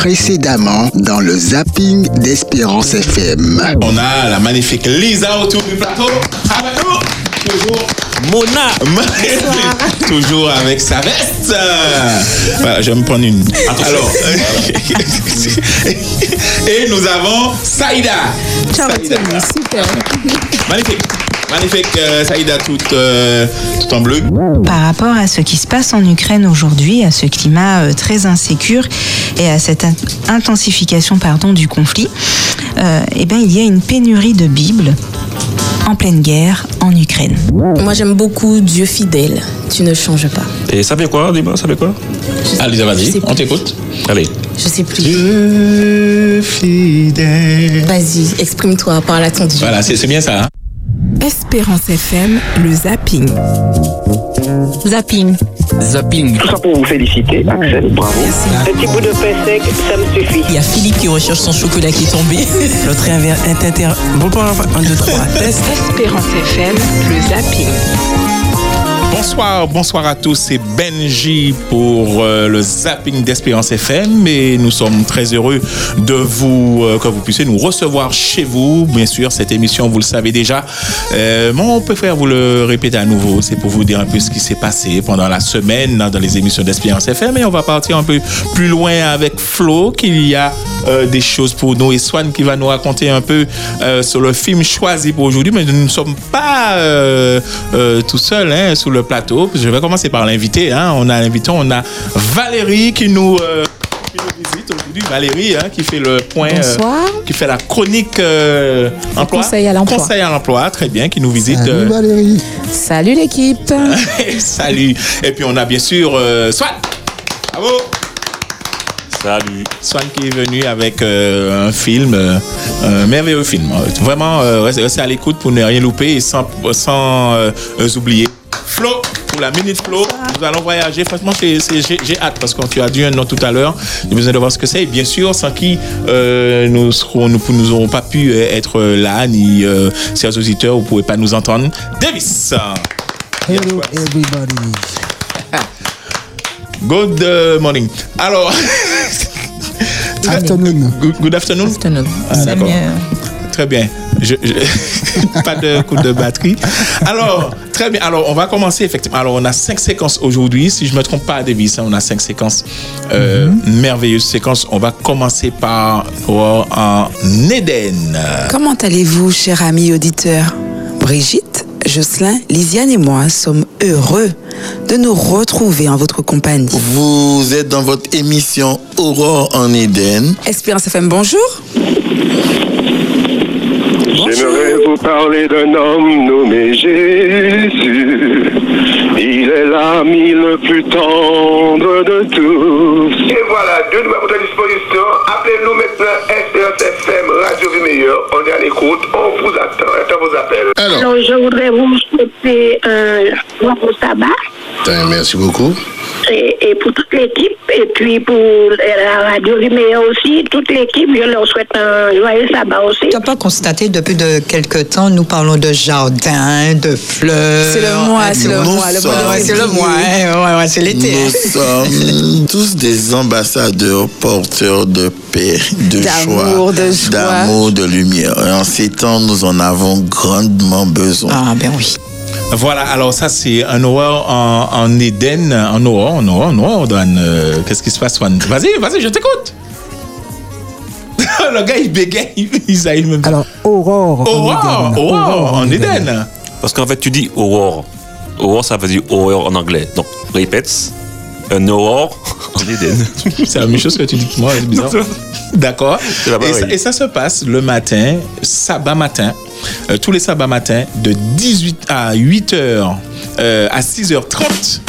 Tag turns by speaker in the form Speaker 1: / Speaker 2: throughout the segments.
Speaker 1: précédemment dans le zapping d'Espérance FM.
Speaker 2: On a la magnifique Lisa autour du plateau. Avec nous, toujours Mona. toujours avec sa veste. Voilà, je vais me prendre une. Alors. et nous avons Saïda.
Speaker 3: Ciao,
Speaker 2: Saïda.
Speaker 3: super.
Speaker 2: Magnifique. Magnifique, euh, Saïda, euh, toute en bleu.
Speaker 4: Par rapport à ce qui se passe en Ukraine aujourd'hui, à ce climat euh, très insécure et à cette in- intensification pardon, du conflit, euh, eh ben, il y a une pénurie de Bibles en pleine guerre en Ukraine.
Speaker 3: Moi, j'aime beaucoup Dieu fidèle. Tu ne changes pas.
Speaker 5: Et ça fait quoi, dis-moi, ça fait quoi?
Speaker 3: Je
Speaker 2: vas-y, on t'écoute.
Speaker 5: Allez.
Speaker 3: Je sais plus.
Speaker 2: Dieu fidèle.
Speaker 3: Vas-y, exprime-toi, parle à ton Dieu.
Speaker 2: Voilà, c'est c'est bien ça. hein.
Speaker 6: Espérance FM, le zapping.
Speaker 4: Zapping.
Speaker 7: Zapping.
Speaker 8: Tout ça pour vous féliciter, Axel, bravo. Un petit bout de pain sec, ça me suffit.
Speaker 9: Il y a Philippe qui recherche son chocolat qui est tombé. L'autre est inter... inter... Bon, pas un, deux, trois. Test.
Speaker 6: Espérance FM, le zapping.
Speaker 2: Bonsoir, bonsoir à tous, c'est Benji pour euh, le zapping d'Espérance FM et nous sommes très heureux de vous, euh, que vous puissiez nous recevoir chez vous. Bien sûr, cette émission, vous le savez déjà, euh, mais on préfère vous le répéter à nouveau, c'est pour vous dire un peu ce qui s'est passé pendant la semaine hein, dans les émissions d'Espérance FM et on va partir un peu plus loin avec Flo, qu'il y a euh, des choses pour nous et Swan qui va nous raconter un peu euh, sur le film choisi pour aujourd'hui, mais nous ne sommes pas euh, euh, tout seuls hein, sur le plateau. Je vais commencer par l'invité. Hein. On a l'invité, on a Valérie qui nous, euh, qui nous visite aujourd'hui. Valérie hein, qui fait le point, euh, qui fait la chronique euh, emploi.
Speaker 10: conseil à l'emploi.
Speaker 2: Conseil à l'emploi, très bien, qui nous visite.
Speaker 11: Salut
Speaker 2: euh,
Speaker 11: Valérie.
Speaker 10: Salut l'équipe.
Speaker 2: Salut. Et puis on a bien sûr euh, Swan. Bravo.
Speaker 5: Salut.
Speaker 2: Swan qui est venu avec euh, un film, euh, un merveilleux film. Vraiment, euh, restez à l'écoute pour ne rien louper et sans, sans oublier. Flo, pour la minute Flo, nous allons voyager. Franchement, j'ai j'ai hâte parce que tu as dit un nom tout à l'heure. J'ai besoin de voir ce que c'est. Et bien sûr, sans qui euh, nous serons, nous nous n'aurons pas pu être là, ni euh, chers auditeurs, vous ne pouvez pas nous entendre. Davis.
Speaker 11: Hello everybody.
Speaker 2: Good euh, morning. Alors,
Speaker 11: Afternoon.
Speaker 2: good, good afternoon.
Speaker 3: Afternoon.
Speaker 2: Ah, d'accord. Très bien. Je- je- pas de coup de batterie. Alors, très bien. Alors, on va commencer effectivement. Alors, on a cinq séquences aujourd'hui. Si je ne me trompe pas, Davis, hein, on a cinq séquences. Euh, Merveilleuses séquences. On va commencer par oh, en Éden.
Speaker 9: Comment allez-vous, cher ami auditeur? Brigitte, Jocelyn, Lisiane et moi sommes heureux de nous retrouver en votre compagnie.
Speaker 12: Vous êtes dans votre émission Aurore en Éden.
Speaker 9: Espérance FM, bonjour.
Speaker 8: J'aimerais vous parler d'un homme nommé Jésus. Il est l'ami le plus tendre de tous. Et voilà, Dieu nous met à votre disposition. Appelez-nous maintenant Espérance FM, Radio Vie Meilleure. On est à l'écoute, on vous attend. Attends vos appels.
Speaker 12: Alors,
Speaker 13: Alors, je voudrais vous souhaiter un bon sabbat
Speaker 12: merci beaucoup.
Speaker 13: Et, et pour toute l'équipe, et puis pour la radio Lumière aussi, toute l'équipe, je leur souhaite un joyeux sabbat aussi.
Speaker 9: Tu n'as pas constaté depuis de quelques temps, nous parlons de jardin, de fleurs. C'est le mois, c'est le mois, c'est le mois, hein, ouais, ouais, c'est l'été.
Speaker 12: Nous sommes tous des ambassadeurs porteurs de paix, de
Speaker 9: D'amour,
Speaker 12: joie,
Speaker 9: de joie.
Speaker 12: d'amour, de lumière. Et en ces temps, nous en avons grandement besoin.
Speaker 9: Ah, ben oui.
Speaker 2: Voilà, alors ça, c'est un horreur en, en Éden. En horreur, en horreur, en horreur, Dan. Euh, Qu'est-ce qui se passe, Swan Vas-y, vas-y, je t'écoute. Le gars, il bégaye. Il, il, il me...
Speaker 11: Alors, Aurore. en
Speaker 2: Aurore, en Éden.
Speaker 5: Parce qu'en fait, tu dis aurore. Aurore, ça veut dire horreur en anglais. Donc, répète. Un aurore en Éden.
Speaker 2: C'est la même chose que tu dis que moi, c'est bizarre. D'accord. Et ça se passe le matin, sabbat matin, euh, tous les sabbats matins, de 18 à 8 h à 6h30.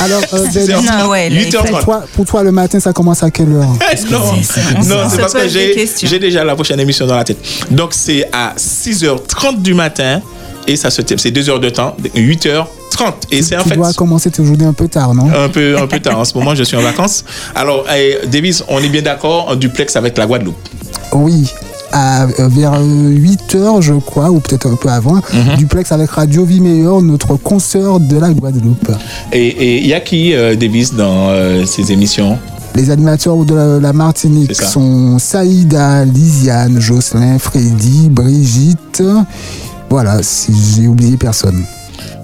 Speaker 11: Alors, euh, Benji,
Speaker 4: Non, ouais, là, il
Speaker 2: 8h30.
Speaker 11: pour toi, pour toi, le matin, ça commence à quelle heure?
Speaker 2: Non, c'est parce que j'ai déjà la prochaine émission dans la tête. Donc, c'est à 6h30 du matin et ça se termine. C'est 2 heures de temps, 8h30. Et c'est en
Speaker 11: Tu
Speaker 2: fait.
Speaker 11: dois commencer aujourd'hui un peu tard, non?
Speaker 2: Un peu, un peu tard. En ce moment, je suis en vacances. Alors, eh, Davis, on est bien d'accord, en duplex avec la Guadeloupe.
Speaker 11: Oui. À, euh, vers 8 heures, je crois, ou peut-être un peu avant,
Speaker 2: Mhm.
Speaker 11: duplex avec Radio Vie Meilleure, notre consoeur de la Guadeloupe.
Speaker 2: Et il y a qui, euh, Davis, dans euh, ces émissions?
Speaker 11: Les animateurs de la, la Martinique sont Saïda, Lisiane, Jocelyn, Freddy, Brigitte. Voilà, si j'ai oublié personne.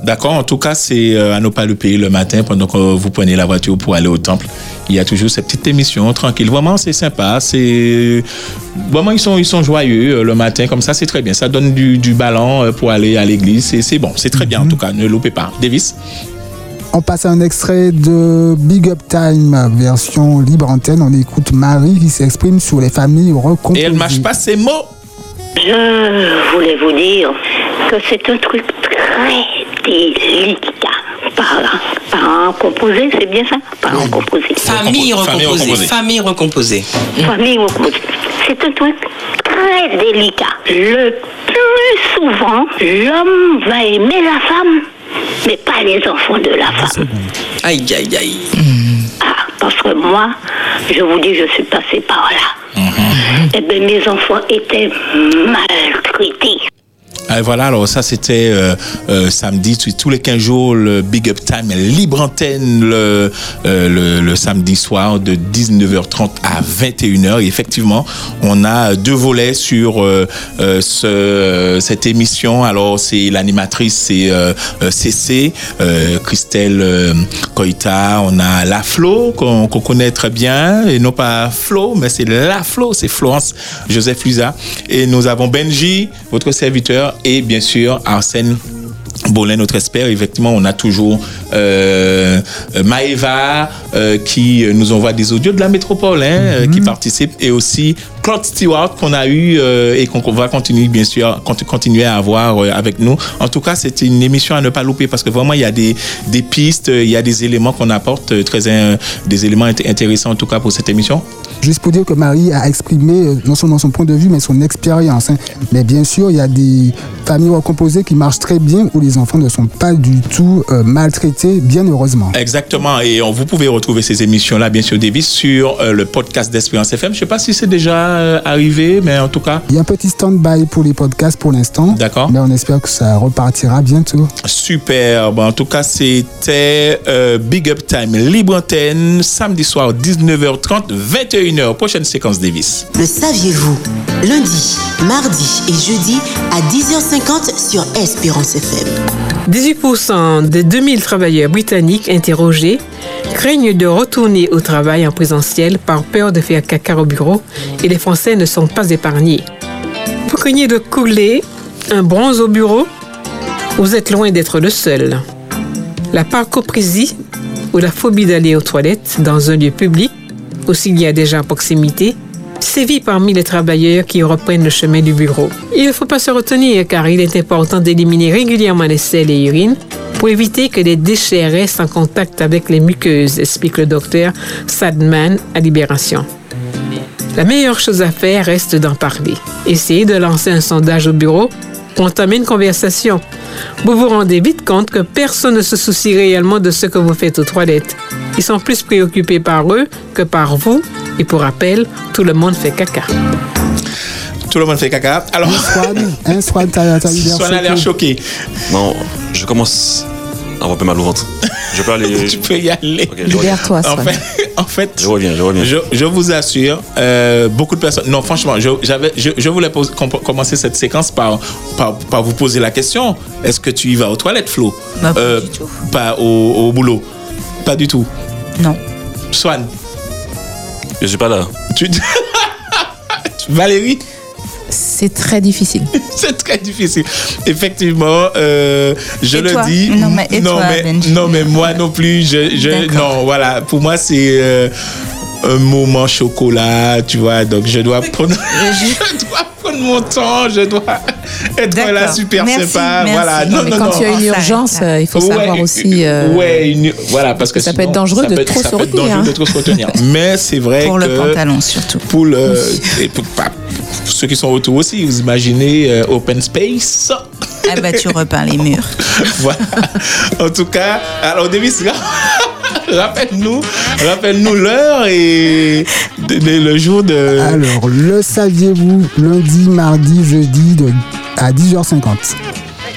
Speaker 2: D'accord, en tout cas, c'est euh, à ne pas le payer le matin pendant que vous prenez la voiture pour aller au temple. Il y a toujours cette petite émission tranquille. Vraiment, c'est sympa. C'est vraiment ils sont ils sont joyeux euh, le matin comme ça, c'est très bien. Ça donne du, du ballon euh, pour aller à l'église. C'est c'est bon, c'est très bien en tout cas. Ne loupez pas. Davis?
Speaker 11: On passe à un extrait de Big Up Time, version libre antenne. On écoute Marie qui s'exprime sur les familles recomposées.
Speaker 2: Et elle mâche pas ses mots.
Speaker 13: Je voulais vous dire que c'est un truc très délicat. Parents, parents composés, c'est bien ça? Parents composés.
Speaker 7: Famille recomposée. Famille recomposée.
Speaker 13: Famille recomposée. C'est un truc très délicat. Le plus souvent, l'homme va aimer la femme, mais pas les enfants de la femme.
Speaker 7: Aïe, aïe, aïe.
Speaker 13: Ah, parce que moi, je vous dis, je suis passée par là. Eh bien, mes enfants étaient maltraités.
Speaker 2: Ah, voilà, alors ça c'était euh, euh, samedi, tous- les 15 jours, le Big Up Time, libre antenne le, euh, le, le samedi soir de 19h30 à 21h. Et effectivement, on a deux volets sur ce, cette émission. Alors c'est l'animatrice, c'est CC, Christelle Coita, on a La Flo qu'on qu'on connaît très bien, et non pas Flo, mais c'est La Flo, c'est Florence Joseph Lusa. Et nous avons Benji, votre serviteur, et bien sûr Arsène. Bolin, notre expert, effectivement, on a toujours euh, euh, Maëva euh, qui euh, nous envoie des audios de la métropole, hein, qui participe, et aussi Claude Stewart qu'on a eu euh, et qu'on va continuer, bien sûr, cont- continuer à avoir avec nous. En tout cas, c'est une émission à ne pas louper parce que vraiment, il y a des, des pistes, il y a des éléments qu'on apporte, très, des éléments int- intéressants en tout cas pour cette émission.
Speaker 11: Juste pour dire que Marie a exprimé euh, non seulement son point de vue, mais son expérience. hein. Mais bien sûr, il y a des familles recomposées qui marchent très bien où les enfants ne sont pas du tout euh, maltraités, bien heureusement.
Speaker 2: Exactement. Et on, vous pouvez retrouver ces émissions-là, bien sûr, Davis, sur euh, le podcast d'Espérance FM. Je ne sais pas si c'est déjà euh, arrivé, mais en tout cas,
Speaker 11: Il y a un petit stand-by pour les podcasts pour l'instant.
Speaker 2: D'accord.
Speaker 11: Mais on espère que ça repartira bientôt.
Speaker 2: Super. Bon, en tout cas, c'était Big Up Time, libre antenne, samedi soir, 19h30, 21h. Prochaine séquence, Davis.
Speaker 10: Le saviez-vous? Lundi, mardi et jeudi à 10h50 sur Espérance FM.
Speaker 14: 18% des 2000 travailleurs britanniques interrogés craignent de retourner au travail en présentiel par peur de faire caca au bureau et les Français ne sont pas épargnés. Vous craignez de couler un bronze au bureau? Vous êtes loin d'être le seul. La parcoprésie ou la phobie d'aller aux toilettes dans un lieu public, déjà à proximité, sévit parmi les travailleurs qui reprennent le chemin du bureau. Il ne faut pas se retenir car il est important d'éliminer régulièrement les sels et urines pour éviter que les déchets restent en contact avec les muqueuses, explique le docteur Sadman à Libération. La meilleure chose à faire reste d'en parler. Essayez de lancer un sondage au bureau pour entamer une conversation. Vous vous rendez vite compte que personne ne se soucie réellement de ce que vous faites aux toilettes. Ils sont plus préoccupés par eux que par vous. Et pour rappel, tout le monde fait caca.
Speaker 2: Tout le monde fait caca. Alors,
Speaker 11: Un
Speaker 2: Swan a l'air choqué.
Speaker 5: Non, je commence à avoir un peu mal au ventre. Je peux aller.
Speaker 2: tu peux y aller.
Speaker 5: Ok, je reviens.
Speaker 2: en fait, en fait,
Speaker 5: Je reviens, je reviens.
Speaker 2: Je, je vous assure, euh, beaucoup de personnes. Non, franchement, je, j'avais, je, je voulais pose- com- commencer cette séquence par, par, par vous poser la question est-ce que tu y vas aux toilettes, Flo?
Speaker 4: Pas
Speaker 2: Euh,
Speaker 4: du tout.
Speaker 2: Pas au, au boulot Pas du tout.
Speaker 4: Non.
Speaker 2: Swan
Speaker 5: Je suis pas là.
Speaker 2: tu... Valérie
Speaker 3: C'est très difficile.
Speaker 2: C'est très difficile. Effectivement, euh, je
Speaker 4: Et
Speaker 2: le
Speaker 4: toi
Speaker 2: dis.
Speaker 4: Non, mais et
Speaker 2: non,
Speaker 4: toi,
Speaker 2: mais,
Speaker 4: Benji
Speaker 2: non, mais moi non plus. Je, je,
Speaker 4: D'accord.
Speaker 2: non, voilà. Pour moi, c'est euh, un moment chocolat, tu vois. Donc, je dois prendre, je dois prendre mon temps. Je dois être là
Speaker 3: D'accord.
Speaker 2: super
Speaker 3: Merci,
Speaker 2: sympa.
Speaker 3: merci.
Speaker 2: Voilà. Non,
Speaker 3: mais
Speaker 2: non,
Speaker 3: quand
Speaker 2: non.
Speaker 3: tu as une urgence, euh, il faut
Speaker 2: Ouais,
Speaker 3: savoir aussi. euh,
Speaker 2: ouais, une- voilà, parce que
Speaker 3: ça peut
Speaker 2: sinon,
Speaker 3: être dangereux
Speaker 2: ça
Speaker 3: de
Speaker 2: peut
Speaker 3: trop
Speaker 2: ça
Speaker 3: se
Speaker 2: peut être dangereux
Speaker 3: hein.
Speaker 2: de trop se retenir. Mais c'est vrai
Speaker 4: Pour
Speaker 2: que
Speaker 4: le pantalon surtout.
Speaker 2: pour, le, et pour, pour ceux qui sont autour aussi, vous imaginez euh, open space.
Speaker 4: Ah bah tu repeins les murs.
Speaker 2: voilà. En tout cas, alors Davis, rappelle-nous, rappelle-nous l'heure et de- de- le jour de.
Speaker 11: Alors, le saviez-vous lundi, mardi, jeudi de, à 10h50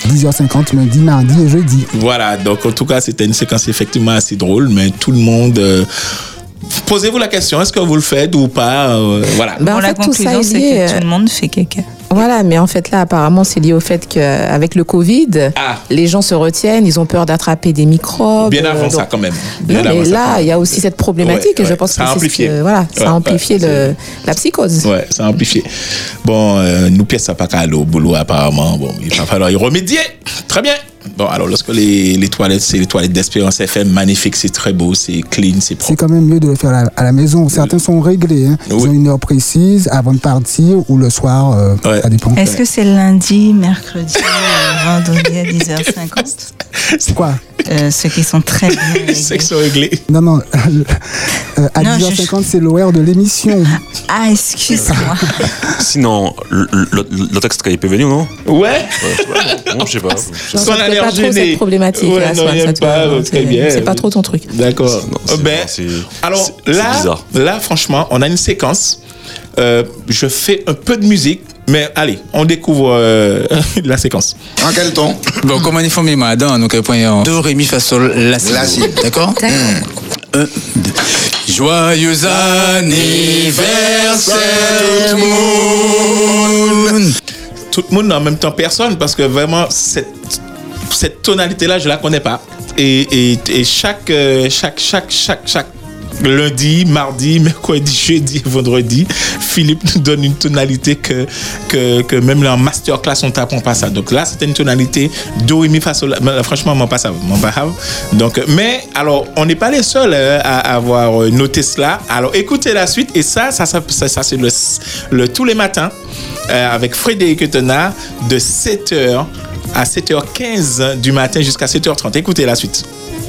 Speaker 11: 10h50 lundi, mardi et jeudi.
Speaker 2: Voilà, donc en tout cas, c'était une séquence effectivement assez drôle, mais tout le monde. euh, posez-vous la question, est-ce que vous le faites ou pas euh, Voilà.
Speaker 15: Ben, en
Speaker 4: Bon, la
Speaker 15: fait, tout ça
Speaker 4: conclusion,
Speaker 15: est
Speaker 4: c'est que tout
Speaker 15: euh,
Speaker 4: le monde fait caca.
Speaker 15: Voilà, mais en fait là, apparemment, c'est lié au fait qu'avec le Covid,
Speaker 2: Ah.
Speaker 15: les gens se retiennent, ils ont peur d'attraper des microbes.
Speaker 2: Bien avant
Speaker 15: euh,
Speaker 2: ça, quand même. Bien
Speaker 15: Non,
Speaker 2: avant
Speaker 15: mais là, il y a aussi cette problématique
Speaker 2: Ouais,
Speaker 15: et je
Speaker 2: ouais,
Speaker 15: pense
Speaker 2: ça
Speaker 15: que ce voilà, ça a amplifié
Speaker 2: ouais,
Speaker 15: le, la psychose.
Speaker 2: Ouais, ça a amplifié. Bon, euh, nous pièces ça pas qu'à aller au boulot apparemment. Bon, il va falloir y remédier. Très bien. Bon, alors lorsque les, les toilettes, c'est les toilettes d'Espérance FM, magnifique, c'est très beau, c'est clean, c'est propre.
Speaker 11: C'est quand même mieux de le faire à la, à la maison. Certains sont réglés. Hein. Ils
Speaker 2: Oui.
Speaker 11: ont une heure précise avant de partir ou le soir, euh, ça dépend.
Speaker 4: Est-ce que c'est lundi, mercredi, euh, vendredi à 10h50
Speaker 11: Quoi?
Speaker 4: Euh, Ceux qui sont très bien. réglés.
Speaker 2: C'est que c'est réglé.
Speaker 11: Non, non. euh, à
Speaker 4: Non, je-
Speaker 11: 10h50, c'est l'horaire de l'émission.
Speaker 4: Ah, excuse-moi.
Speaker 5: Sinon, le, le, le texte il peut venir, non?
Speaker 2: Ouais.
Speaker 5: Non, je sais pas.
Speaker 15: Fait pas trop cette problématique.
Speaker 2: Ouais,
Speaker 15: là,
Speaker 2: non, il pas, très
Speaker 15: c'est-
Speaker 2: bien.
Speaker 15: C'est pas trop ton truc.
Speaker 2: D'accord. Ben, alors là, là, franchement, on a une séquence. Euh, je fais un peu de musique, mais allez, on découvre euh, la séquence.
Speaker 16: En quel ton? Bon, comme on est formé maintenant, donc point Do, Ré, Mi, Fa, Sol, La, Si.
Speaker 2: La, Si.
Speaker 16: D'accord? Joyeux anniversaire, tout le monde.
Speaker 2: Tout le monde en même temps personne parce que vraiment cette cette tonalité là je la connais pas et, et, et chaque, euh, chaque chaque chaque chaque lundi, mardi, mercredi, jeudi, vendredi, Philippe nous donne une tonalité que, même là en masterclass on t'apprend pas ça. Donc là c'était une tonalité do ré mi fa sol. Mais Franchement, moi pas ça, moi pas. Donc mais alors on n'est pas les seuls euh, à avoir euh, noté cela. Alors écoutez la suite et ça ça ça, ça, c'est le, le tous les matins euh, avec Frédéric Tenard de 7h à 7h15 du matin jusqu'à 7h30. Écoutez la suite.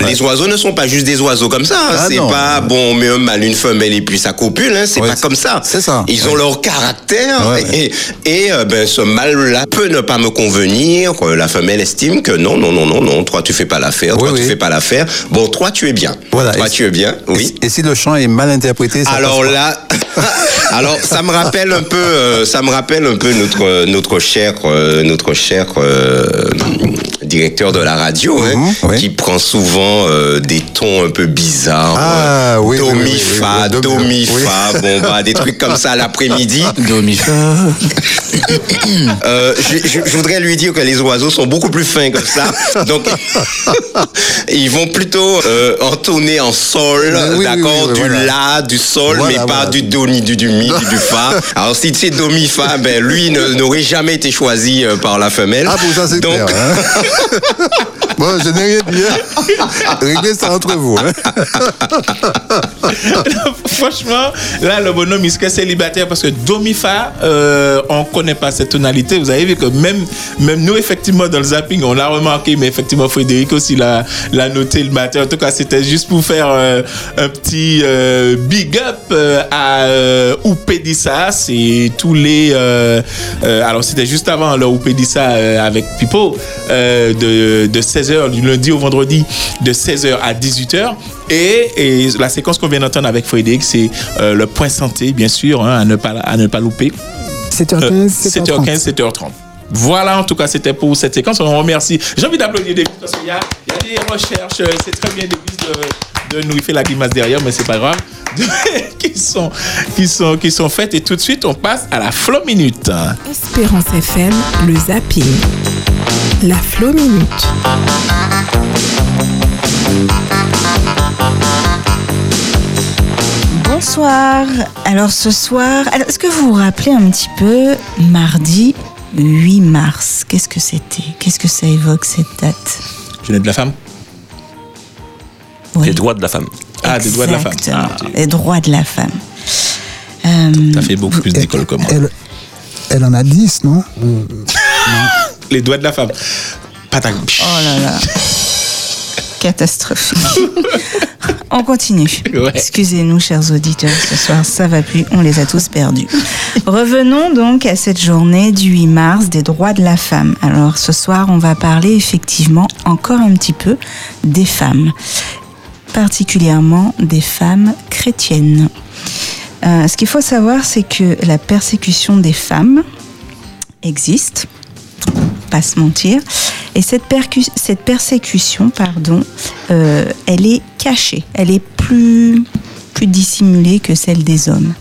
Speaker 17: Les oiseaux ne sont pas juste des oiseaux comme ça. hein.
Speaker 2: Ah
Speaker 17: c'est pas bon, on met un mâle, une femelle et puis ça copule. Hein. C'est pas comme ça.
Speaker 16: C'est ça.
Speaker 17: Ils ont leur caractère
Speaker 16: Ouais,
Speaker 17: et, et euh, ben, ce mâle-là peut ne pas me convenir. Euh, La femelle estime que non, non, non, non, non. Toi, tu fais pas l'affaire. Toi, tu fais pas l'affaire. Bon, toi, tu es bien.
Speaker 18: Voilà.
Speaker 17: Toi,
Speaker 18: Et
Speaker 17: tu es bien. Oui.
Speaker 18: Et si le chant est mal interprété, ça
Speaker 17: Alors là, alors ça me rappelle un peu, euh, ça me rappelle un peu notre notre cher euh, notre cher euh, directeur de la radio, hein, qui prend souvent euh, des tons un peu bizarres,
Speaker 18: Ah,
Speaker 17: euh,
Speaker 18: oui,
Speaker 17: do
Speaker 18: oui,
Speaker 17: mi
Speaker 18: oui, oui,
Speaker 17: fa,
Speaker 18: oui, do-
Speaker 17: do mi
Speaker 18: oui.
Speaker 17: fa, bon bah des trucs comme ça l'après-midi.
Speaker 16: Do, Mi, Fa.
Speaker 17: Euh, je, je- je voudrais lui dire que les oiseaux sont beaucoup plus fins que ça. Donc, ils vont plutôt euh, entonner en sol, d'accord,
Speaker 18: oui, oui,
Speaker 17: du
Speaker 18: voilà.
Speaker 17: la, du sol,
Speaker 18: Voilà,
Speaker 17: mais pas du do ni du, du mi, ni du fa. Alors, si c'est do mi fa, ben lui n'aurait jamais été choisi euh, par la femelle.
Speaker 18: Ah, pour ça, c'est
Speaker 17: Donc,
Speaker 18: clair. hein. bon, je n'ai rien dit. hein. Réglez ça entre vous. hein.
Speaker 2: Franchement, là, le bonhomme, il serait célibataire parce que Domifa, euh, on connaît pas cette tonalité. Vous avez vu que même, même nous, effectivement, dans le zapping, on l'a remarqué, mais effectivement, Frédéric aussi l'a, noté le matin. En tout cas, c'était juste pour faire euh, un petit euh, big up à Oupédissa. C'est tous les. alors, c'était juste avant le Oupédissa avec Pipo, de, de 16h, du lundi au vendredi, de 16h à 18h. Et, et la séquence qu'on vient d'entendre avec Frédéric, c'est euh, le point santé, bien sûr, hein, à, ne pas, à ne pas louper.
Speaker 11: 7h15,
Speaker 2: 7h15, 7h30. Voilà, en tout cas, c'était pour cette séquence. On remercie. J'ai envie d'applaudir David parce qu'il y a, il y a des recherches. euh, C'est très bien, David, de, de nous. Il fait la grimace derrière, mais c'est pas grave. qui, sont, qui, sont, qui sont faites. Et tout de suite, on passe à la flow minute.
Speaker 6: Espérance FM, le zapping. La Flow Minute.
Speaker 4: Bonsoir. Alors ce soir, est-ce que vous vous rappelez un petit peu mardi 8 mars Qu'est-ce que c'était? Qu'est-ce que ça évoque cette date?
Speaker 2: Journée de la femme
Speaker 5: Les droits de la femme.
Speaker 2: Ah, des droits de la femme.
Speaker 4: Exactement.
Speaker 2: Ah,
Speaker 4: Les droits de la femme. Euh,
Speaker 2: T'as fait beaucoup plus d'école que moi.
Speaker 11: Elle, elle en a 10, non?
Speaker 2: Les doigts de la femme. Patak.
Speaker 4: Oh là là. Catastrophique. on continue.
Speaker 2: Ouais.
Speaker 4: Excusez-nous, chers auditeurs, ce soir, ça va plus, on les a tous perdus. Revenons donc à cette journée du 8 mars des droits de la femme. Alors, ce soir, on va parler effectivement encore un petit peu des femmes, particulièrement des femmes chrétiennes. Euh, ce qu'il faut savoir, c'est que la persécution des femmes existe, pas se mentir, et cette, persécution, pardon, euh, elle est cachée, elle est plus dissimulée que celle des hommes.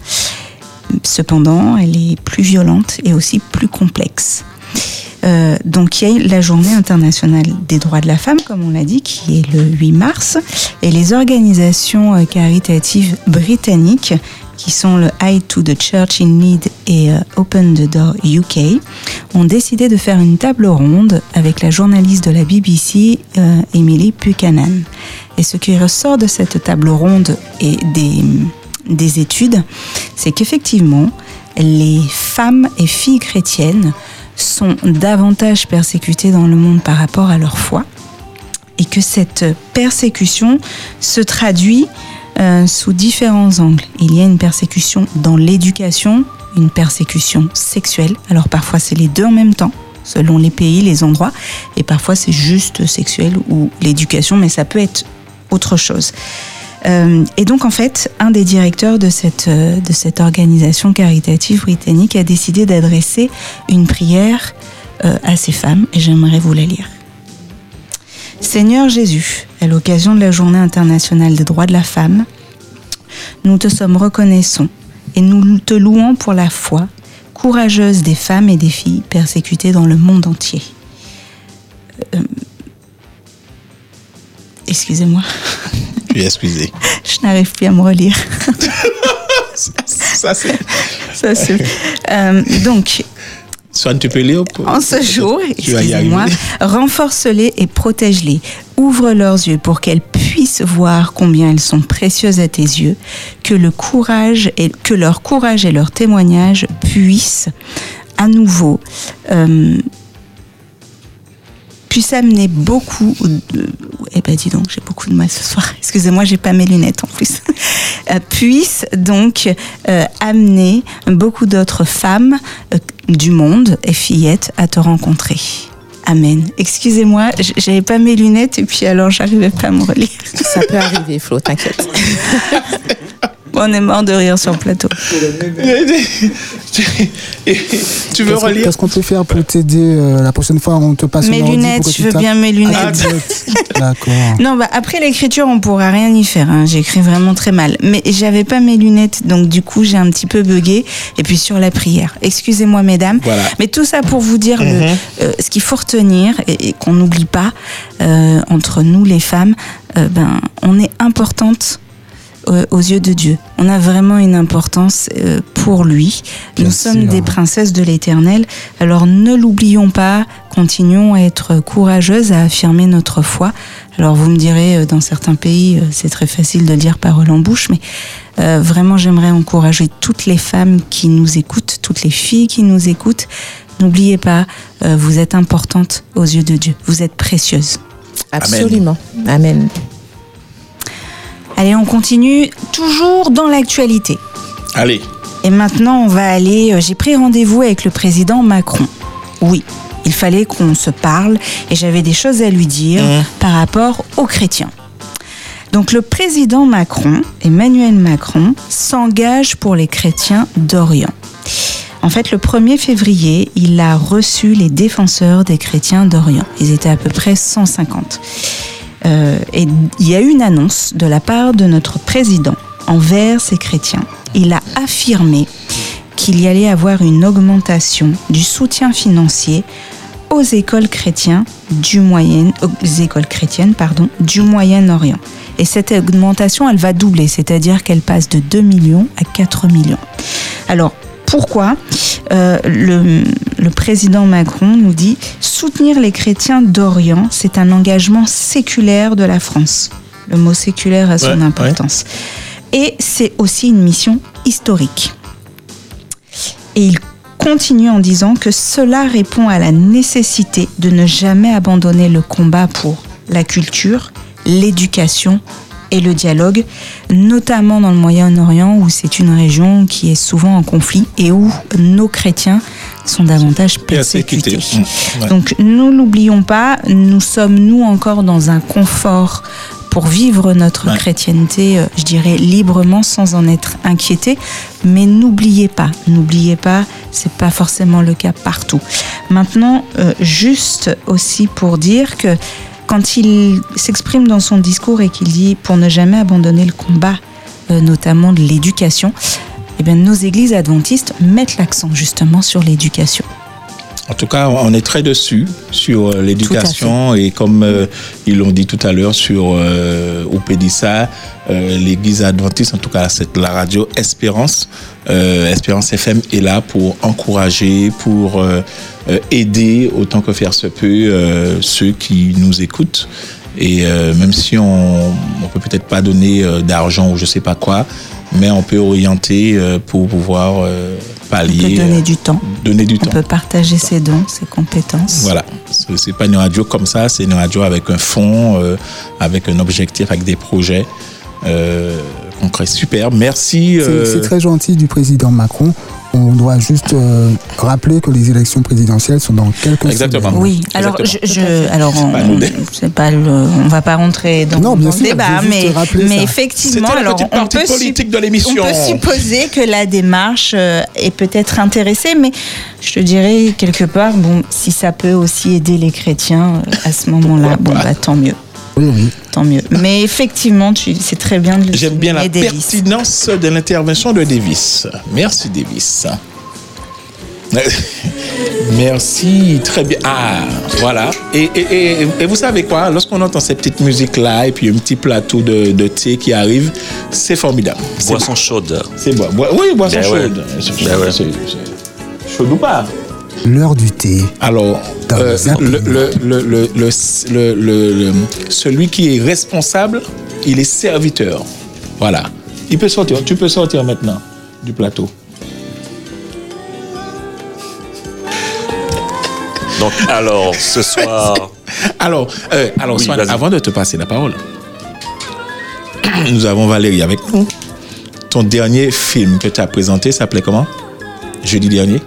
Speaker 4: Cependant, elle est plus violente et aussi plus complexe. Euh, donc il y a la journée internationale des droits de la femme, comme on l'a dit, qui est le 8 mars, et les organisations euh, caritatives britanniques, qui sont le Eye to the Church in Need et euh, Open the Door UK, ont décidé de faire une table ronde avec la journaliste de la BBC, Emily Buchanan. Et ce qui ressort de cette table ronde et des, des études, c'est qu'effectivement, les femmes et filles chrétiennes sont davantage persécutées dans le monde par rapport à leur foi et que cette persécution se traduit euh, sous différents angles. Il y a une persécution dans l'éducation, une persécution sexuelle. Alors parfois c'est les deux en même temps, selon les pays, les endroits, et parfois c'est juste sexuel ou l'éducation, mais ça peut être autre chose. Euh, et donc en fait, un des directeurs de cette, euh, de cette organisation caritative britannique a décidé d'adresser une prière euh, à ces femmes et j'aimerais vous la lire. Seigneur Jésus, à l'occasion de la Journée internationale des droits de la femme, nous te sommes reconnaissants et nous te louons pour la foi courageuse des femmes et des filles persécutées dans le monde entier. Excusez-moi.
Speaker 2: excusez.
Speaker 4: Je n'arrive plus à me relire.
Speaker 2: ça, c'est.
Speaker 4: Ça, c'est. Euh, donc.
Speaker 2: Soit tu peux lire pour...
Speaker 4: En ce jour, excusez-moi, renforce-les et protège-les. Ouvre leurs yeux pour qu'elles puissent voir combien elles sont précieuses à tes yeux, que le courage et que leur courage et leur témoignage puissent à nouveau euh, puisse amener beaucoup. De, eh ben dis donc, j'ai beaucoup de mal ce soir. Excusez-moi, j'ai pas mes lunettes en plus. Euh, puisse donc euh, amener beaucoup d'autres femmes euh, du monde et fillettes à te rencontrer. Amen. Excusez-moi, j'avais pas mes lunettes et puis alors j'arrivais pas à me relire.
Speaker 15: Ça peut arriver, Flo, t'inquiète.
Speaker 4: on est mort de rire sur le plateau.
Speaker 2: tu veux relire
Speaker 11: Qu'est-ce qu'on peut faire pour t'aider euh, la prochaine fois On te passe
Speaker 4: mes lunettes. Je veux bien mes lunettes.
Speaker 11: Ah, D'accord.
Speaker 4: Non, bah après l'écriture, on pourra rien y faire. Hein. J'écris vraiment très mal. Mais j'avais pas mes lunettes, donc du coup, j'ai un petit peu bugué. Et puis sur la prière. Excusez-moi, mesdames.
Speaker 2: Voilà.
Speaker 4: Mais tout ça pour vous dire le,
Speaker 2: Mhm.
Speaker 4: euh, ce qu'il faut retenir et, et qu'on n'oublie pas euh, entre nous les femmes. euh, ben, on est importante aux yeux de Dieu. On a vraiment une importance euh, pour lui. Nous sommes des princesses de l'éternel. Alors ne l'oublions pas, continuons à être courageuses, à affirmer notre foi. Alors vous me direz, euh, dans certains pays, euh, c'est très facile de dire parole en bouche, mais euh, vraiment j'aimerais encourager toutes les femmes qui nous écoutent, toutes les filles qui nous écoutent. N'oubliez pas, euh, vous êtes importantes aux yeux de Dieu. Vous êtes précieuses.
Speaker 15: Absolument. Amen.
Speaker 4: Allez, on continue toujours dans l'actualité.
Speaker 2: Allez.
Speaker 4: Et maintenant, on va aller. euh, J'ai pris rendez-vous avec le président Macron. Oui, il fallait qu'on se parle et j'avais des choses à lui dire par rapport aux chrétiens. Donc, le président Macron, Emmanuel Macron, s'engage pour les chrétiens d'Orient. En fait, le 1er février, il a reçu les défenseurs des chrétiens d'Orient. Ils étaient à peu près 150. Euh, il y a eu une annonce de la part de notre président envers ces chrétiens. Il a affirmé qu'il y allait avoir une augmentation du soutien financier aux écoles chrétiennes du du Moyen-Orient. Et cette augmentation, elle va doubler, c'est-à-dire qu'elle passe de 2 millions à 4 millions. Alors, pourquoi? Euh, le, le président Macron nous dit soutenir les chrétiens d'Orient, c'est un engagement séculaire de la France. Le mot séculaire a son
Speaker 2: Ouais,
Speaker 4: importance. Et c'est aussi une mission historique. Et il continue en disant que cela répond à la nécessité de ne jamais abandonner le combat pour la culture, l'éducation et le dialogue, notamment dans le Moyen-Orient où c'est une région qui est souvent en conflit et où nos chrétiens sont davantage persécutés.
Speaker 2: Mmh, ouais.
Speaker 4: Donc nous n'oublions pas, nous sommes nous encore dans un confort pour vivre notre
Speaker 2: Ouais.
Speaker 4: chrétienté, euh, je dirais librement, sans en être inquiété. Mais n'oubliez pas, n'oubliez pas, c'est pas forcément le cas partout. Maintenant, euh, juste aussi pour dire que quand il s'exprime dans son discours et qu'il dit pour ne jamais abandonner le combat euh, notamment de l'éducation, eh bien, nos églises adventistes mettent l'accent justement sur l'éducation.
Speaker 2: En tout cas, on est très dessus sur euh, l'éducation et comme euh, ils l'ont dit tout à l'heure sur euh, Opédissa, euh, l'Église adventiste, en tout cas c'est la radio Espérance, euh, Espérance FM est là pour encourager, pour aider autant que faire se peut ceux qui nous écoutent. Et même si on ne peut peut-être pas donner d'argent ou je sais pas quoi, mais on peut orienter pour pouvoir
Speaker 4: On peut donner du temps.
Speaker 2: donner du
Speaker 4: On
Speaker 2: temps.
Speaker 4: peut partager ses dons, ses compétences.
Speaker 2: Voilà, c'est pas une radio comme ça, c'est une radio avec un fond, euh, avec un objectif, avec des projets euh, concrets. Super, merci.
Speaker 11: C'est
Speaker 2: euh,
Speaker 11: c'est très gentil du président Macron. On doit juste euh, rappeler que les élections présidentielles sont dans quelques
Speaker 2: Exactement.
Speaker 11: semaines.
Speaker 4: Oui, alors je, je- alors on,
Speaker 11: pas
Speaker 4: le, on va pas rentrer dans,
Speaker 11: Non, bien
Speaker 4: dans
Speaker 11: sûr,
Speaker 4: le débat, mais, mais
Speaker 11: ça.
Speaker 4: effectivement,
Speaker 2: la
Speaker 4: alors on peut,
Speaker 2: politique de l'émission.
Speaker 4: on peut supposer que la démarche euh, est peut-être intéressée, mais je te dirais quelque part, bon, si ça peut aussi aider les chrétiens euh, à ce moment-là, bon, bah, tant mieux. Tant mieux. Mais effectivement, tu- c'est très bien de le
Speaker 2: J'aime bien la
Speaker 4: Davis.
Speaker 2: pertinence de l'intervention de Davis. Merci Davis. Merci, très bien. Ah, voilà. Et, et- et- et vous savez quoi? Lorsqu'on entend ces petites musiques-là et puis un petit plateau de, de thé qui arrive, c'est formidable. C'est
Speaker 5: Boisson chaude.
Speaker 2: C'est bon. Oui, boisson
Speaker 5: Ben
Speaker 2: chaude.
Speaker 5: Ben ouais.
Speaker 2: Chaude ou pas?
Speaker 11: L'heure du thé.
Speaker 2: Alors, euh, le, le, le, le, le, le- le- le- celui qui est responsable, il est serviteur. Voilà. Il peut sortir. Tu peux sortir maintenant du plateau.
Speaker 5: Donc, alors, ce soir.
Speaker 2: Alors, euh, alors
Speaker 5: Oui,
Speaker 2: Swan, avant de te passer la parole, nous avons Valérie avec nous. Ton dernier film que tu as présenté s'appelait comment? Jeudi dernier?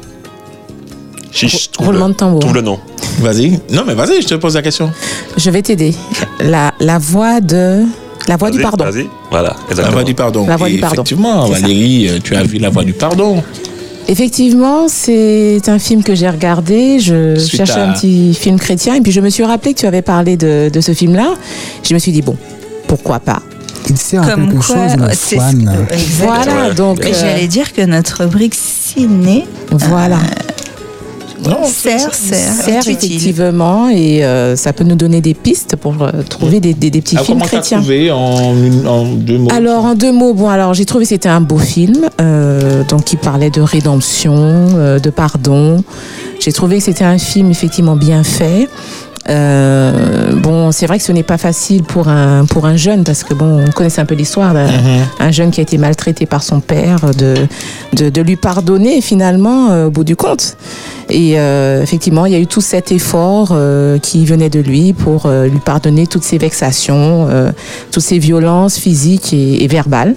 Speaker 5: Chiche,
Speaker 15: Roulement de tambour.
Speaker 5: Trouve le nom.
Speaker 2: Vas-y. Non, mais vas-y, je te pose la question.
Speaker 15: Je vais t'aider. La, la voix de. La voix du pardon.
Speaker 5: Vas-y. Voilà,
Speaker 2: La voix du pardon.
Speaker 15: La voix
Speaker 2: Et
Speaker 15: du pardon.
Speaker 2: Effectivement,
Speaker 15: ça.
Speaker 2: Valérie, euh, tu as vu la voix du pardon.
Speaker 15: Effectivement, c'est un film que j'ai regardé. Je
Speaker 2: Suite
Speaker 15: cherchais
Speaker 2: à-
Speaker 15: un petit film chrétien et puis je me suis rappelé que tu avais parlé de, de ce film-là. Je me suis dit, bon, pourquoi pas?
Speaker 11: Il sert à quelque
Speaker 4: quoi,
Speaker 11: chose,
Speaker 4: euh, exactement.
Speaker 15: Voilà, donc.
Speaker 4: Et
Speaker 15: euh,
Speaker 4: j'allais dire que notre rubrique ciné
Speaker 15: Voilà.
Speaker 4: Sert, sert,
Speaker 15: sert
Speaker 4: utile.
Speaker 15: effectivement et euh, ça peut nous donner des pistes pour euh, trouver des, des- des petits
Speaker 2: Ah,
Speaker 15: films chrétiens.
Speaker 2: trouvé en, une- en deux mots?
Speaker 15: Alors en deux mots, bon alors j'ai trouvé que c'était un beau film, euh, donc qui parlait de rédemption, euh, de pardon. J'ai trouvé que c'était un film effectivement bien fait. Euh, bon, c'est vrai que ce n'est pas facile pour un pour un jeune parce que bon, on connaissait un peu l'histoire d'un un jeune qui a été maltraité par son père, de de, de lui pardonner finalement euh, au bout du compte. Et euh, effectivement, il y a eu tout cet effort euh, qui venait de lui pour lui pardonner toutes ses vexations, euh, toutes ses violences physiques et, et verbales.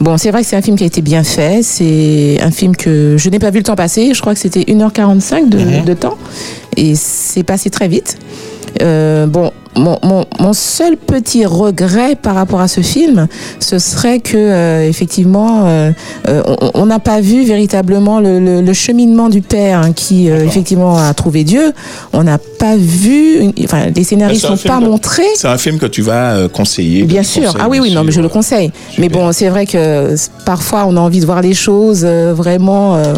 Speaker 15: Bon, c'est vrai que c'est un film qui a été bien fait. C'est un film que je n'ai pas vu le temps passer. Je crois que c'était 1h45 de, de temps. Et c'est passé très vite. Euh, bon, mon, mon, mon seul petit regret par rapport à ce film, ce serait que euh, effectivement, euh, euh, on- n'a pas vu véritablement le, le- le cheminement du père hein, qui euh, effectivement a trouvé Dieu. On n'a pas vu, une- enfin, les scénaristes
Speaker 2: un
Speaker 15: n'ont pas
Speaker 2: que-
Speaker 15: montré.
Speaker 2: C'est un film que tu vas euh, conseiller.
Speaker 15: Bien sûr. Ah oui, oui, non, mais je le conseille. Mais bon, c'est vrai que parfois on a envie de voir les choses euh, vraiment euh,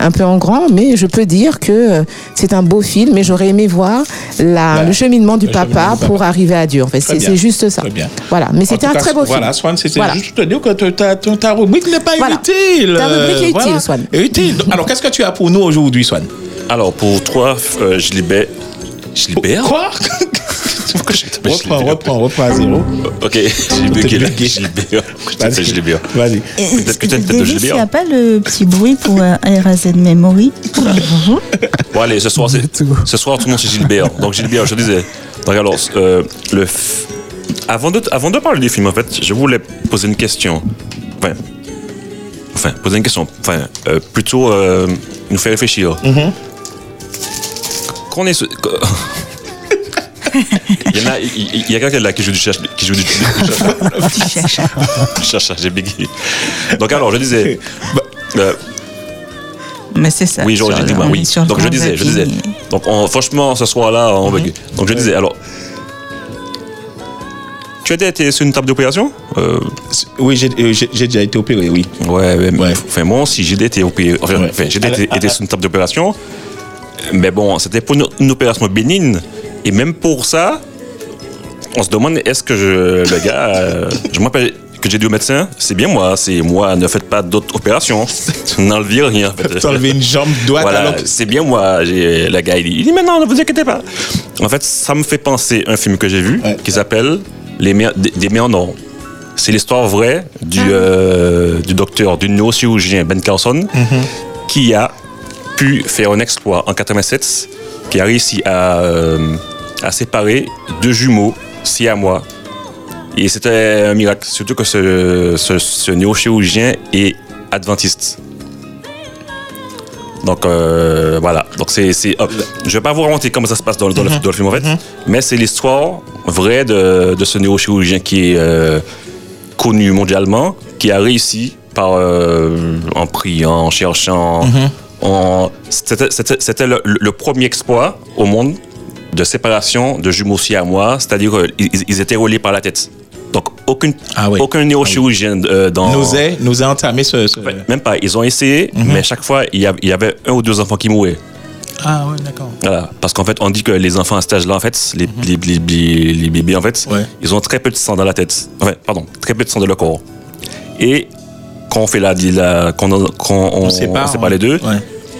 Speaker 15: un peu en grand, mais je peux dire que euh, c'est un beau film et j'aurais aimé voir la, le cheminement du
Speaker 2: le
Speaker 15: papa
Speaker 2: cheminement du
Speaker 15: pour
Speaker 2: papa.
Speaker 15: arriver à Dieu. En fait, c'est juste ça.
Speaker 2: Très bien.
Speaker 15: Voilà. Mais c'était un
Speaker 2: cas,
Speaker 15: très beau
Speaker 2: Voilà,
Speaker 15: film.
Speaker 2: Swan, c'était
Speaker 15: Voilà.
Speaker 2: juste te dire que ta, ta, ta- ta rubrique n'est pas
Speaker 15: Voilà.
Speaker 2: inutile.
Speaker 15: Ta rubrique est utile, Swan.
Speaker 2: Est utile. Alors, qu'est-ce que tu as pour nous aujourd'hui, Swan?
Speaker 5: Alors, pour toi, euh, je libère. Je libère?
Speaker 2: Quoi? Reprends, reprends, reprends à zéro.
Speaker 5: Ok, je libère. Je libère.
Speaker 2: Vas-y.
Speaker 5: Je libère.
Speaker 2: Vas-y.
Speaker 5: Peut-être que tu as de
Speaker 3: Davis,
Speaker 5: je
Speaker 3: il n'y a pas le petit bruit pour un RAZ Memory
Speaker 5: Bon, allez, ce soir, c'est- ce soir, tout le monde c'est Gilbert. Donc, Gilbert, je disais. Donc, alors, euh, le avant, de, avant de parler du film, en fait, je voulais poser une question. Enfin, enfin poser une question. Enfin, euh, plutôt euh, nous faire réfléchir. Quand on est. Il y en a, il, il- il y a quelqu'un là qui joue du cherche, qui joue du, cherche, j'ai bégayé. Donc alors, je disais, euh,
Speaker 4: Mais c'est ça.
Speaker 5: oui, bah,
Speaker 4: on
Speaker 5: oui. Donc je disais, je disais. Donc on- franchement, ce soir-là, on bug. Donc je disais, alors, Tu as été sur une table d'opération?
Speaker 2: Euh, Oui, j'ai déjà été opéré, oui.
Speaker 5: Ouais, mais, Enfin, moi aussi, j'ai été opéré. Enfin, j'ai été, sur une table d'opération. Mais bon, c'était pour une, opération bénigne. Et même pour ça, on se demande est-ce que je, le gars, je m'appelle que j'ai dit au médecin, c'est bien moi, c'est moi, ne faites pas d'autres opérations. N'enlevez rien. En fait.
Speaker 2: T'enlever une jambe droite
Speaker 5: voilà, c'est bien moi. Le gars, il dit, il dit, mais non, ne vous inquiétez pas. En fait, ça me fait penser à un film que j'ai vu qui s'appelle Les Des Mains en or. C'est l'histoire vraie du, ah. euh, du docteur, du neurochirurgien Ben Carson, mhm. qui a pu faire un exploit en 87, qui a réussi à, euh, à séparer deux jumeaux moi. Et c'était un miracle, surtout que ce, ce, néo-chirurgien est adventiste. Donc euh, voilà. Donc c'est, c'est je vais pas vous raconter comment ça se passe dans, le, mhm. film en fait, mhm. mais c'est l'histoire vraie de, de ce néo-chirurgien qui est euh, connu mondialement, qui a réussi par euh, en priant, en cherchant. Mhm. En, c'était, c'était, le, le, premier exploit au monde de séparation de jumeaux siamois, c'est-à-dire qu'ils étaient reliés par la tête. Donc, aucun, ah aucun neurochirurgien euh, dans.
Speaker 2: Nous a, nous a entamé ce.
Speaker 5: Même pas. Ils ont essayé, mhm. mais chaque fois, il y, avait un ou deux enfants qui mouraient.
Speaker 2: Ah ouais, d'accord.
Speaker 5: Voilà. Parce qu'en fait, on dit que les enfants à cet âge-là, en fait, les, mhm. les, bébés, en fait, ils ont très peu de sang dans la tête. Enfin, pardon, très peu de sang dans le corps. Et quand on fait la, la quand on, on, sépare, les deux,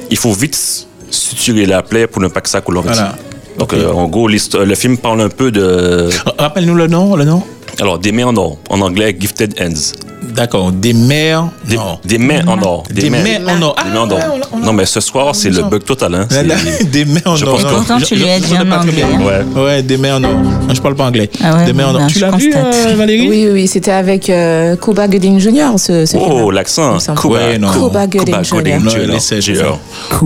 Speaker 5: il faut vite suturer la plaie pour ne pas que ça coule en voilà. Donc, euh, en gros, le film parle un peu de.
Speaker 2: Rappelle-nous le nom, le nom.
Speaker 5: Alors, des mains en or. En anglais, Gifted Hands.
Speaker 2: D'accord, des mains
Speaker 5: des, des mains en or.
Speaker 2: Des, mains, en or.
Speaker 5: Des mains en or. Ah, non, mais ce soir, c'est le bug total. Hein.
Speaker 2: des mains en or.
Speaker 4: Pourtant, tu lui as dit en anglais.
Speaker 2: Ouais. ouais, des mains en or. Je parle pas anglais. Ah ouais, des mains en or. Tu l'as vu, euh, Valérie
Speaker 15: Oui, oui, c'était avec euh, Cuba Gooding Jr. Ce, ce
Speaker 5: oh, l'accent.
Speaker 15: Cuba, ouais, Cuba Gooding Jr.
Speaker 2: Jr.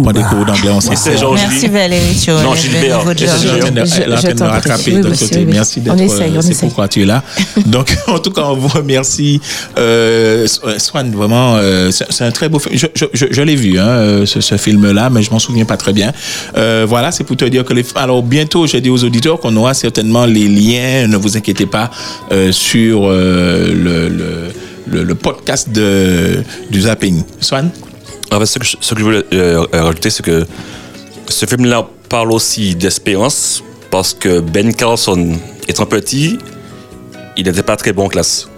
Speaker 2: Pas des cours d'anglais
Speaker 4: ensemble. Merci Valérie.
Speaker 5: Non, Gilbert.
Speaker 2: Je t'en rattraper de l'autre côté. Merci d'être. On essaye, on essaye. C'est pourquoi tu es là. Donc, en tout cas, on vous remercie. Euh, Swan, vraiment, euh, c'est un très beau film. Je, l'ai vu, hein, euh, ce, film-là, mais je m'en souviens pas très bien. voilà, c'est pour te dire que les... Alors, bientôt, j'ai dit aux auditeurs qu'on aura certainement les liens, ne vous inquiétez pas, sur le, le, podcast de, du zapping. Swan?
Speaker 5: Ah, ce, que je, ce voulais rajouter, c'est que ce film-là parle aussi d'espérance parce que Ben Carlson, étant petit, il n'était pas très bon en classe.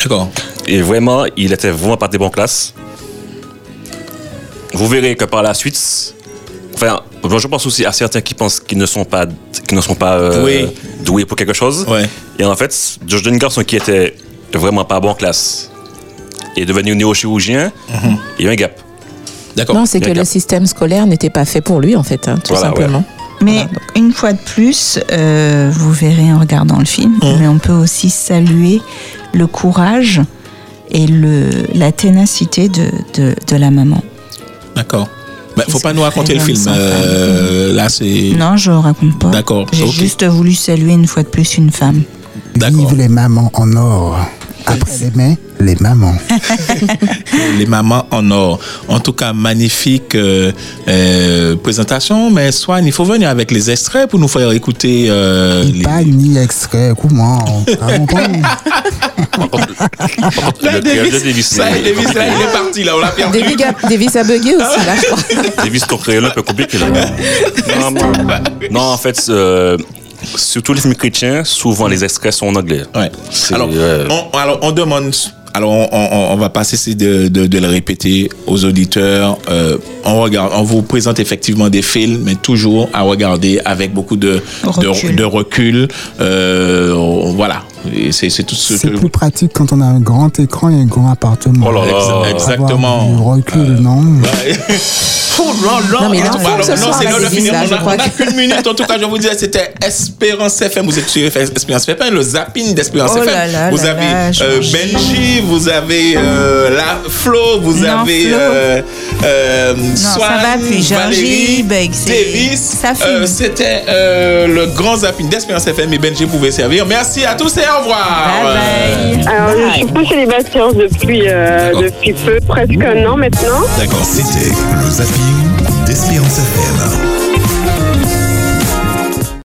Speaker 2: D'accord.
Speaker 5: Et vraiment, il était vraiment pas très bon en classe. Vous verrez que par la suite, enfin, je pense aussi à certains qui pensent qu'ils ne sont pas, qui ne sont pas euh, doués pour quelque chose. Et en fait, jeune garçon qui était vraiment pas bon en classe et devenu néo-chirurgien, mhm. il y a un gap.
Speaker 15: D'accord. Non, c'est que le système scolaire n'était pas fait pour lui, en fait, hein, tout simplement.
Speaker 4: Mais une fois de plus, euh, vous verrez en regardant le film, mmh. mais on peut aussi saluer le courage et le, la ténacité de, de, de la maman.
Speaker 2: D'accord. Il ne faut pas nous raconter le film. Euh, là, c'est.
Speaker 4: Non, je ne raconte pas.
Speaker 2: D'accord.
Speaker 4: J'ai juste voulu saluer une fois de plus une femme.
Speaker 11: Vive les mamans en or. Après les mains, les mamans.
Speaker 2: les mamans en or. En tout cas, magnifique euh, euh, présentation. Mais soit il faut venir avec les extraits pour nous faire écouter. Euh,
Speaker 11: les... Pas ni extrait, comment
Speaker 2: Davis, là, il est parti, là, on l'a perdu.
Speaker 15: Davis a bugué aussi, là, je crois.
Speaker 5: Davis, ton créole un peu compliqué, là. Non, en fait, euh, surtout les films chrétiens, souvent les extraits sont en anglais.
Speaker 2: Ouais. Alors, on, alors, on demande alors, on, va passer de, de, le répéter aux auditeurs. Euh, on, regarde, on vous présente effectivement des films, mais toujours à regarder avec beaucoup de recul. De, recul. Euh, voilà. C'est tout ce
Speaker 11: C'est plus pratique quand on a un grand écran et un grand appartement.
Speaker 2: Oh là là. Exactement.
Speaker 11: Du recul, euh, non
Speaker 2: Oh non, mais non, c'est l'heure de finir. On n'a qu'une minute. En tout cas, je vous disais, c'était Espérance FM. Vous êtes sur Espérance FM, le zapping d'Espérance
Speaker 4: oh
Speaker 2: FM. vous avez euh, Benji, vous avez euh, la Flo, vous avez euh, euh,
Speaker 4: Swan, Valérie,
Speaker 2: Davis. C'était le grand zapping d'Espérance FM et Benji pouvait servir. Merci à tous et au revoir.
Speaker 19: Bye bye. Alors, je suis pas célibataire depuis, depuis peu, presque un an maintenant.
Speaker 2: D'accord.
Speaker 20: C'était le zapping d'Espérance FM.